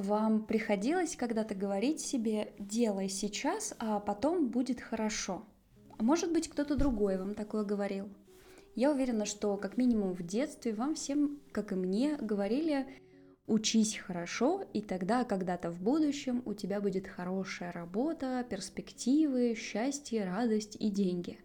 Вам приходилось когда-то говорить себе «делай сейчас, а потом будет хорошо»? Может быть, кто-то другой вам такое говорил? Я уверена, что как минимум в детстве вам всем, как и мне, говорили «учись хорошо, и тогда когда-то в будущем у тебя будет хорошая работа, перспективы, счастье, радость и деньги».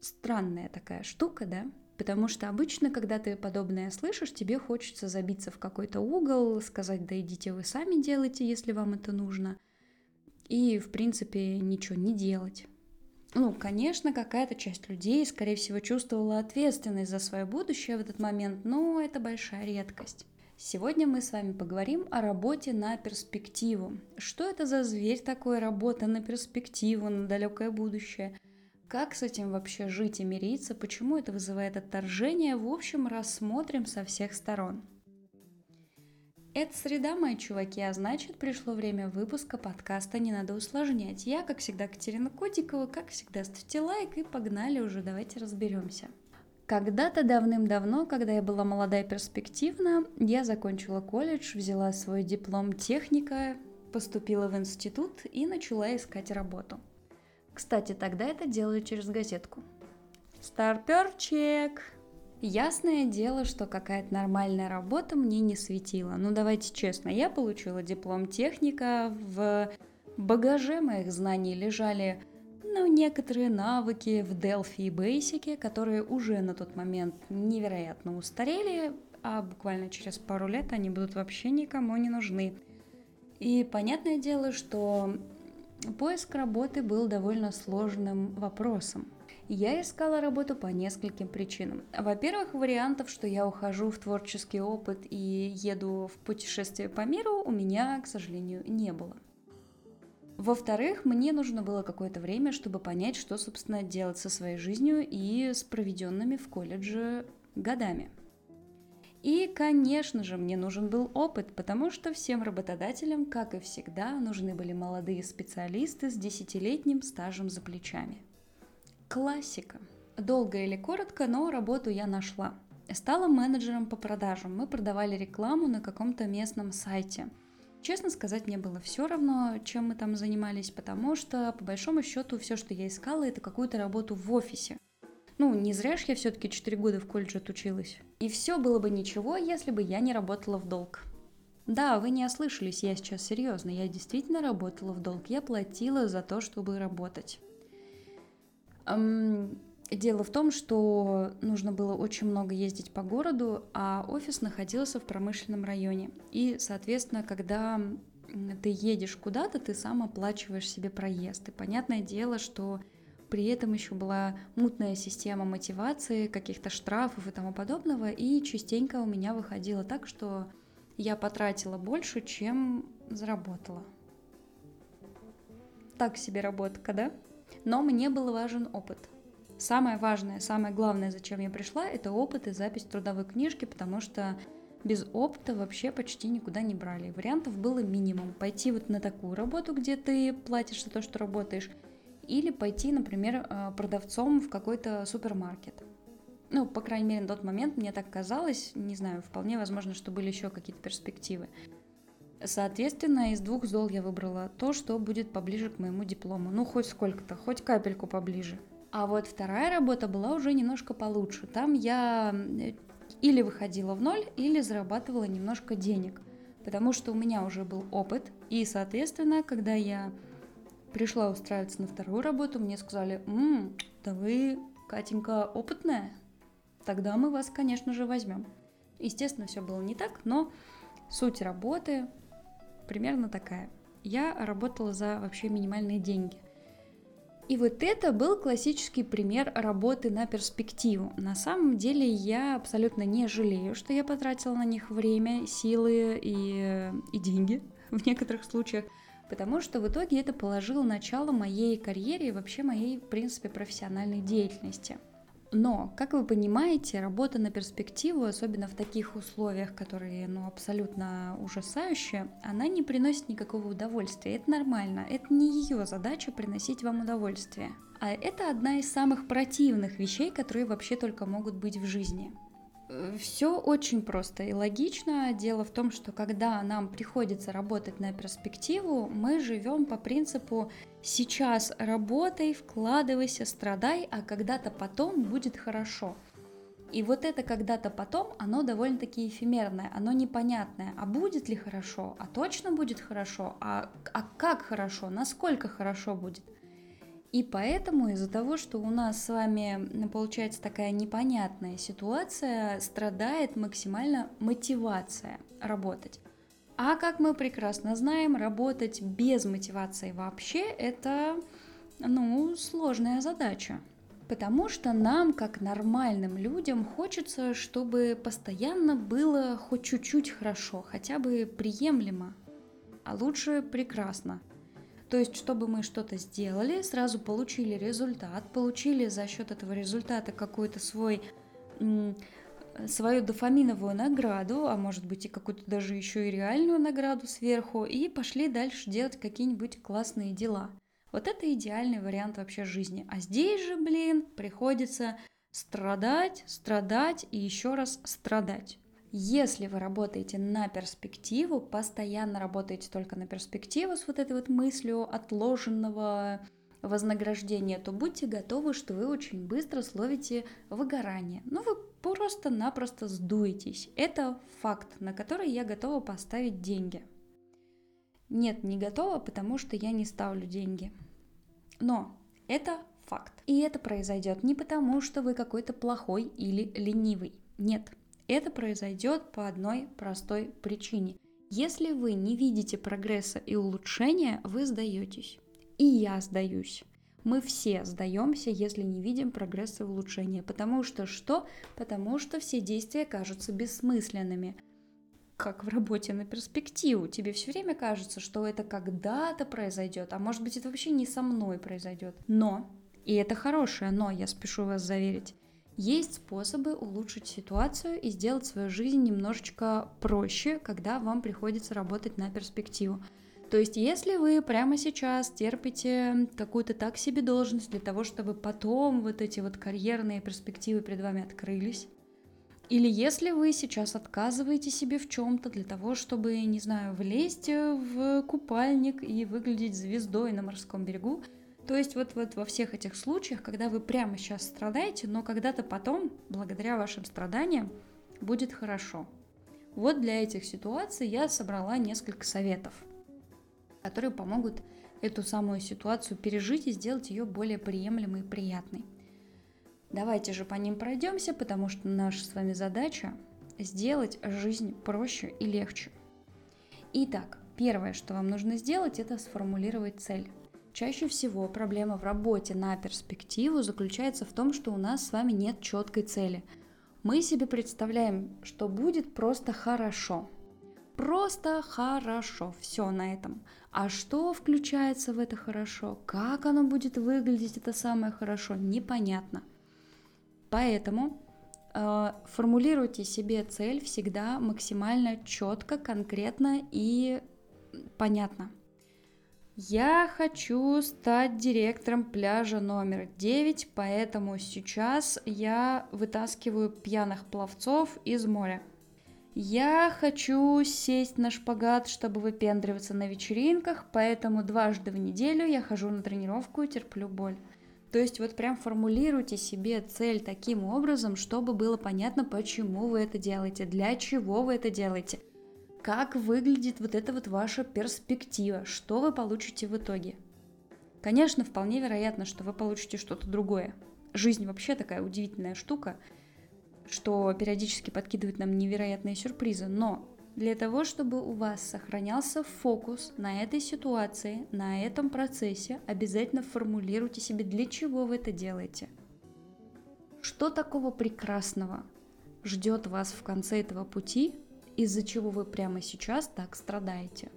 Странная такая штука, да? Потому что обычно, когда ты подобное слышишь, тебе хочется забиться в какой-то угол, сказать, да идите вы сами делайте, если вам это нужно, и, в принципе, ничего не делать. Ну, конечно, какая-то часть людей, скорее всего, чувствовала ответственность за свое будущее в этот момент, но это большая редкость. Сегодня мы с вами поговорим о работе на перспективу. Что это за зверь такой, работа на перспективу, на далекое будущее – как с этим вообще жить и мириться? Почему это вызывает отторжение? В общем, рассмотрим со всех сторон. Это среда, мои чуваки, а значит, пришло время выпуска подкаста «Не надо усложнять». Я, как всегда, Катерина Котикова, как всегда, ставьте лайк и погнали уже, давайте разберемся. Когда-то давным-давно, когда я была молода и перспективна, я закончила колледж, взяла свой диплом техника, поступила в институт и начала искать работу – кстати, тогда это делали через газетку. Старперчик! Ясное дело, что какая-то нормальная работа мне не светила. Ну давайте честно, я получила диплом техника, в багаже моих знаний лежали ну, некоторые навыки в Delphi и Basic, которые уже на тот момент невероятно устарели, а буквально через пару лет они будут вообще никому не нужны. И понятное дело, что Поиск работы был довольно сложным вопросом. Я искала работу по нескольким причинам. Во-первых, вариантов, что я ухожу в творческий опыт и еду в путешествие по миру, у меня, к сожалению, не было. Во-вторых, мне нужно было какое-то время, чтобы понять, что, собственно, делать со своей жизнью и с проведенными в колледже годами. И, конечно же, мне нужен был опыт, потому что всем работодателям, как и всегда, нужны были молодые специалисты с десятилетним стажем за плечами. Классика. Долго или коротко, но работу я нашла. Стала менеджером по продажам. Мы продавали рекламу на каком-то местном сайте. Честно сказать, мне было все равно, чем мы там занимались, потому что, по большому счету, все, что я искала, это какую-то работу в офисе. Ну, не зря ж я все-таки 4 года в колледже отучилась. И все было бы ничего, если бы я не работала в долг. Да, вы не ослышались, я сейчас серьезно. Я действительно работала в долг. Я платила за то, чтобы работать. Эм, дело в том, что нужно было очень много ездить по городу, а офис находился в промышленном районе. И, соответственно, когда ты едешь куда-то, ты сам оплачиваешь себе проезд. И понятное дело, что при этом еще была мутная система мотивации, каких-то штрафов и тому подобного, и частенько у меня выходило так, что я потратила больше, чем заработала. Так себе работка, да? Но мне был важен опыт. Самое важное, самое главное, зачем я пришла, это опыт и запись трудовой книжки, потому что без опыта вообще почти никуда не брали. Вариантов было минимум. Пойти вот на такую работу, где ты платишь за то, что работаешь, или пойти, например, э, продавцом в какой-то супермаркет. Ну, по крайней мере, на тот момент мне так казалось, не знаю, вполне возможно, что были еще какие-то перспективы. Соответственно, из двух зол я выбрала то, что будет поближе к моему диплому. Ну, хоть сколько-то, хоть капельку поближе. А вот вторая работа была уже немножко получше. Там я или выходила в ноль, или зарабатывала немножко денег. Потому что у меня уже был опыт. И, соответственно, когда я пришла устраиваться на вторую работу, мне сказали, «М, да вы, Катенька, опытная, тогда мы вас, конечно же, возьмем». Естественно, все было не так, но суть работы примерно такая. Я работала за вообще минимальные деньги. И вот это был классический пример работы на перспективу. На самом деле я абсолютно не жалею, что я потратила на них время, силы и, и деньги в некоторых случаях потому что в итоге это положило начало моей карьере и вообще моей, в принципе, профессиональной деятельности. Но, как вы понимаете, работа на перспективу, особенно в таких условиях, которые ну, абсолютно ужасающие, она не приносит никакого удовольствия. Это нормально. Это не ее задача приносить вам удовольствие. А это одна из самых противных вещей, которые вообще только могут быть в жизни. Все очень просто и логично. Дело в том, что когда нам приходится работать на перспективу, мы живем по принципу сейчас работай, вкладывайся, страдай, а когда-то потом будет хорошо. И вот это когда-то потом, оно довольно-таки эфемерное, оно непонятное. А будет ли хорошо? А точно будет хорошо? А, а как хорошо? Насколько хорошо будет? И поэтому из-за того, что у нас с вами получается такая непонятная ситуация, страдает максимально мотивация работать. А как мы прекрасно знаем, работать без мотивации вообще это, ну, сложная задача. Потому что нам, как нормальным людям, хочется, чтобы постоянно было хоть чуть-чуть хорошо, хотя бы приемлемо, а лучше прекрасно. То есть, чтобы мы что-то сделали, сразу получили результат, получили за счет этого результата какой-то свой свою дофаминовую награду, а может быть и какую-то даже еще и реальную награду сверху, и пошли дальше делать какие-нибудь классные дела. Вот это идеальный вариант вообще жизни. А здесь же, блин, приходится страдать, страдать и еще раз страдать. Если вы работаете на перспективу, постоянно работаете только на перспективу с вот этой вот мыслью отложенного вознаграждения, то будьте готовы, что вы очень быстро словите выгорание. Ну, вы просто-напросто сдуетесь. Это факт, на который я готова поставить деньги. Нет, не готова, потому что я не ставлю деньги. Но это факт. И это произойдет не потому, что вы какой-то плохой или ленивый. Нет, это произойдет по одной простой причине. Если вы не видите прогресса и улучшения, вы сдаетесь. И я сдаюсь. Мы все сдаемся, если не видим прогресса и улучшения. Потому что что? Потому что все действия кажутся бессмысленными. Как в работе на перспективу. Тебе все время кажется, что это когда-то произойдет, а может быть это вообще не со мной произойдет. Но, и это хорошее но, я спешу вас заверить, есть способы улучшить ситуацию и сделать свою жизнь немножечко проще, когда вам приходится работать на перспективу. То есть, если вы прямо сейчас терпите какую-то так себе должность для того, чтобы потом вот эти вот карьерные перспективы перед вами открылись, или если вы сейчас отказываете себе в чем-то для того, чтобы, не знаю, влезть в купальник и выглядеть звездой на морском берегу, то есть вот, вот во всех этих случаях, когда вы прямо сейчас страдаете, но когда-то потом, благодаря вашим страданиям, будет хорошо. Вот для этих ситуаций я собрала несколько советов, которые помогут эту самую ситуацию пережить и сделать ее более приемлемой и приятной. Давайте же по ним пройдемся, потому что наша с вами задача сделать жизнь проще и легче. Итак, первое, что вам нужно сделать, это сформулировать цель. Чаще всего проблема в работе на перспективу заключается в том, что у нас с вами нет четкой цели. Мы себе представляем, что будет просто хорошо. Просто хорошо, все на этом. А что включается в это хорошо, как оно будет выглядеть, это самое хорошо, непонятно. Поэтому э, формулируйте себе цель всегда максимально четко, конкретно и понятно. Я хочу стать директором пляжа номер 9, поэтому сейчас я вытаскиваю пьяных пловцов из моря. Я хочу сесть на шпагат, чтобы выпендриваться на вечеринках, поэтому дважды в неделю я хожу на тренировку и терплю боль. То есть вот прям формулируйте себе цель таким образом, чтобы было понятно, почему вы это делаете, для чего вы это делаете – как выглядит вот эта вот ваша перспектива, что вы получите в итоге. Конечно, вполне вероятно, что вы получите что-то другое. Жизнь вообще такая удивительная штука, что периодически подкидывает нам невероятные сюрпризы, но для того, чтобы у вас сохранялся фокус на этой ситуации, на этом процессе, обязательно формулируйте себе, для чего вы это делаете. Что такого прекрасного ждет вас в конце этого пути, из-за чего вы прямо сейчас так страдаете.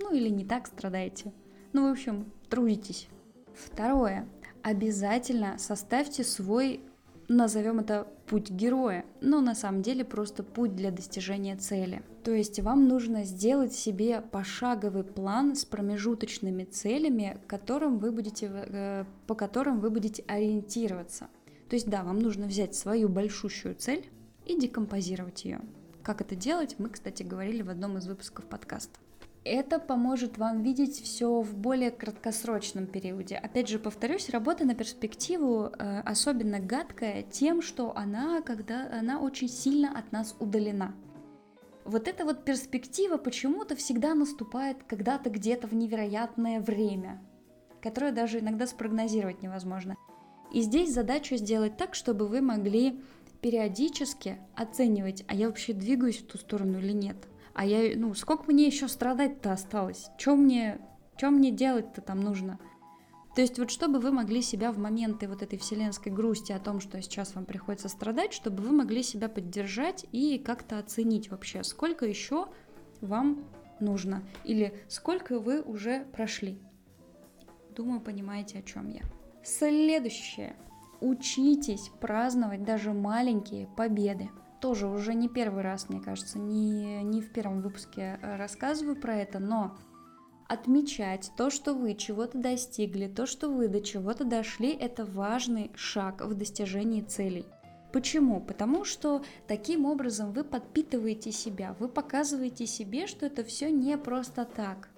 Ну или не так страдаете. Ну, в общем, трудитесь. Второе. Обязательно составьте свой, назовем это путь героя, но на самом деле просто путь для достижения цели. То есть вам нужно сделать себе пошаговый план с промежуточными целями, которым вы будете, э, по которым вы будете ориентироваться. То есть да, вам нужно взять свою большущую цель, и декомпозировать ее. Как это делать, мы, кстати, говорили в одном из выпусков подкаста. Это поможет вам видеть все в более краткосрочном периоде. Опять же, повторюсь, работа на перспективу э, особенно гадкая тем, что она, когда она очень сильно от нас удалена. Вот эта вот перспектива почему-то всегда наступает когда-то где-то в невероятное время, которое даже иногда спрогнозировать невозможно. И здесь задача сделать так, чтобы вы могли периодически оценивать, а я вообще двигаюсь в ту сторону или нет. А я, ну, сколько мне еще страдать-то осталось? Что мне, что мне делать-то там нужно? То есть вот чтобы вы могли себя в моменты вот этой вселенской грусти о том, что сейчас вам приходится страдать, чтобы вы могли себя поддержать и как-то оценить вообще, сколько еще вам нужно или сколько вы уже прошли. Думаю, понимаете, о чем я. Следующее. Учитесь праздновать даже маленькие победы. Тоже уже не первый раз, мне кажется, не, не в первом выпуске рассказываю про это, но отмечать то, что вы чего-то достигли, то, что вы до чего-то дошли, это важный шаг в достижении целей. Почему? Потому что таким образом вы подпитываете себя, вы показываете себе, что это все не просто так.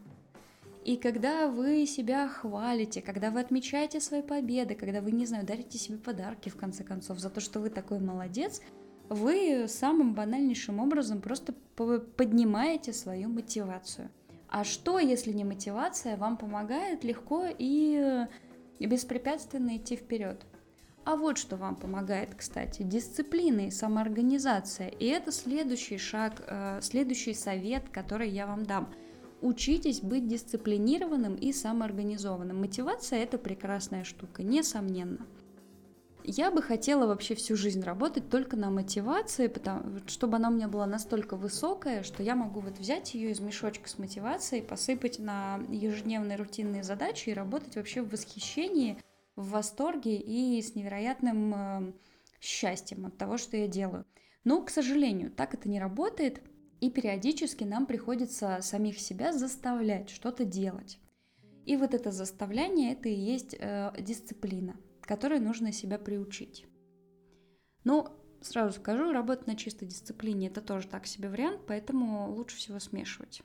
И когда вы себя хвалите, когда вы отмечаете свои победы, когда вы, не знаю, дарите себе подарки, в конце концов, за то, что вы такой молодец, вы самым банальнейшим образом просто поднимаете свою мотивацию – а что, если не мотивация, вам помогает легко и беспрепятственно идти вперед? А вот что вам помогает, кстати, дисциплина и самоорганизация. И это следующий шаг, э, следующий совет, который я вам дам. Учитесь быть дисциплинированным и самоорганизованным. Мотивация – это прекрасная штука, несомненно. Я бы хотела вообще всю жизнь работать только на мотивации, потому, чтобы она у меня была настолько высокая, что я могу вот взять ее из мешочка с мотивацией, посыпать на ежедневные рутинные задачи и работать вообще в восхищении, в восторге и с невероятным э, счастьем от того, что я делаю. Но, к сожалению, так это не работает, и периодически нам приходится самих себя заставлять что-то делать. И вот это заставляние, это и есть э, дисциплина которой нужно себя приучить. Но сразу скажу, работать на чистой дисциплине это тоже так себе вариант, поэтому лучше всего смешивать.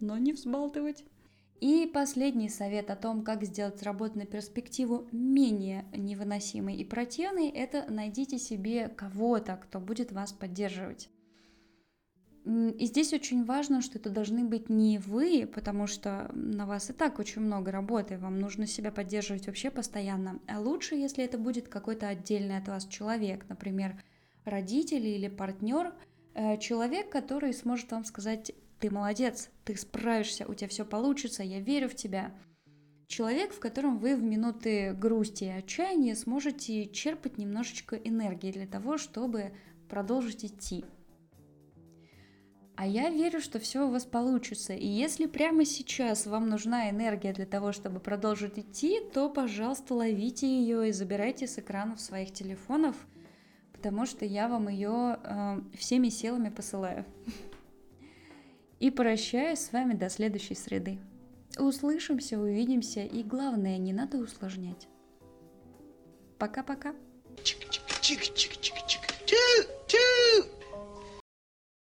Но не взбалтывать. И последний совет о том, как сделать работу на перспективу менее невыносимой и противной, это найдите себе кого-то, кто будет вас поддерживать. И здесь очень важно, что это должны быть не вы, потому что на вас и так очень много работы, вам нужно себя поддерживать вообще постоянно. А лучше, если это будет какой-то отдельный от вас человек, например, родители или партнер, э, человек, который сможет вам сказать, ты молодец, ты справишься, у тебя все получится, я верю в тебя. Человек, в котором вы в минуты грусти и отчаяния сможете черпать немножечко энергии для того, чтобы продолжить идти. А я верю, что все у вас получится. И если прямо сейчас вам нужна энергия для того, чтобы продолжить идти, то, пожалуйста, ловите ее и забирайте с экранов своих телефонов, потому что я вам ее э, всеми силами посылаю. И прощаюсь с вами до следующей среды. Услышимся, увидимся, и главное, не надо усложнять. Пока-пока. Чик-чик-чик-чик-чик-чик.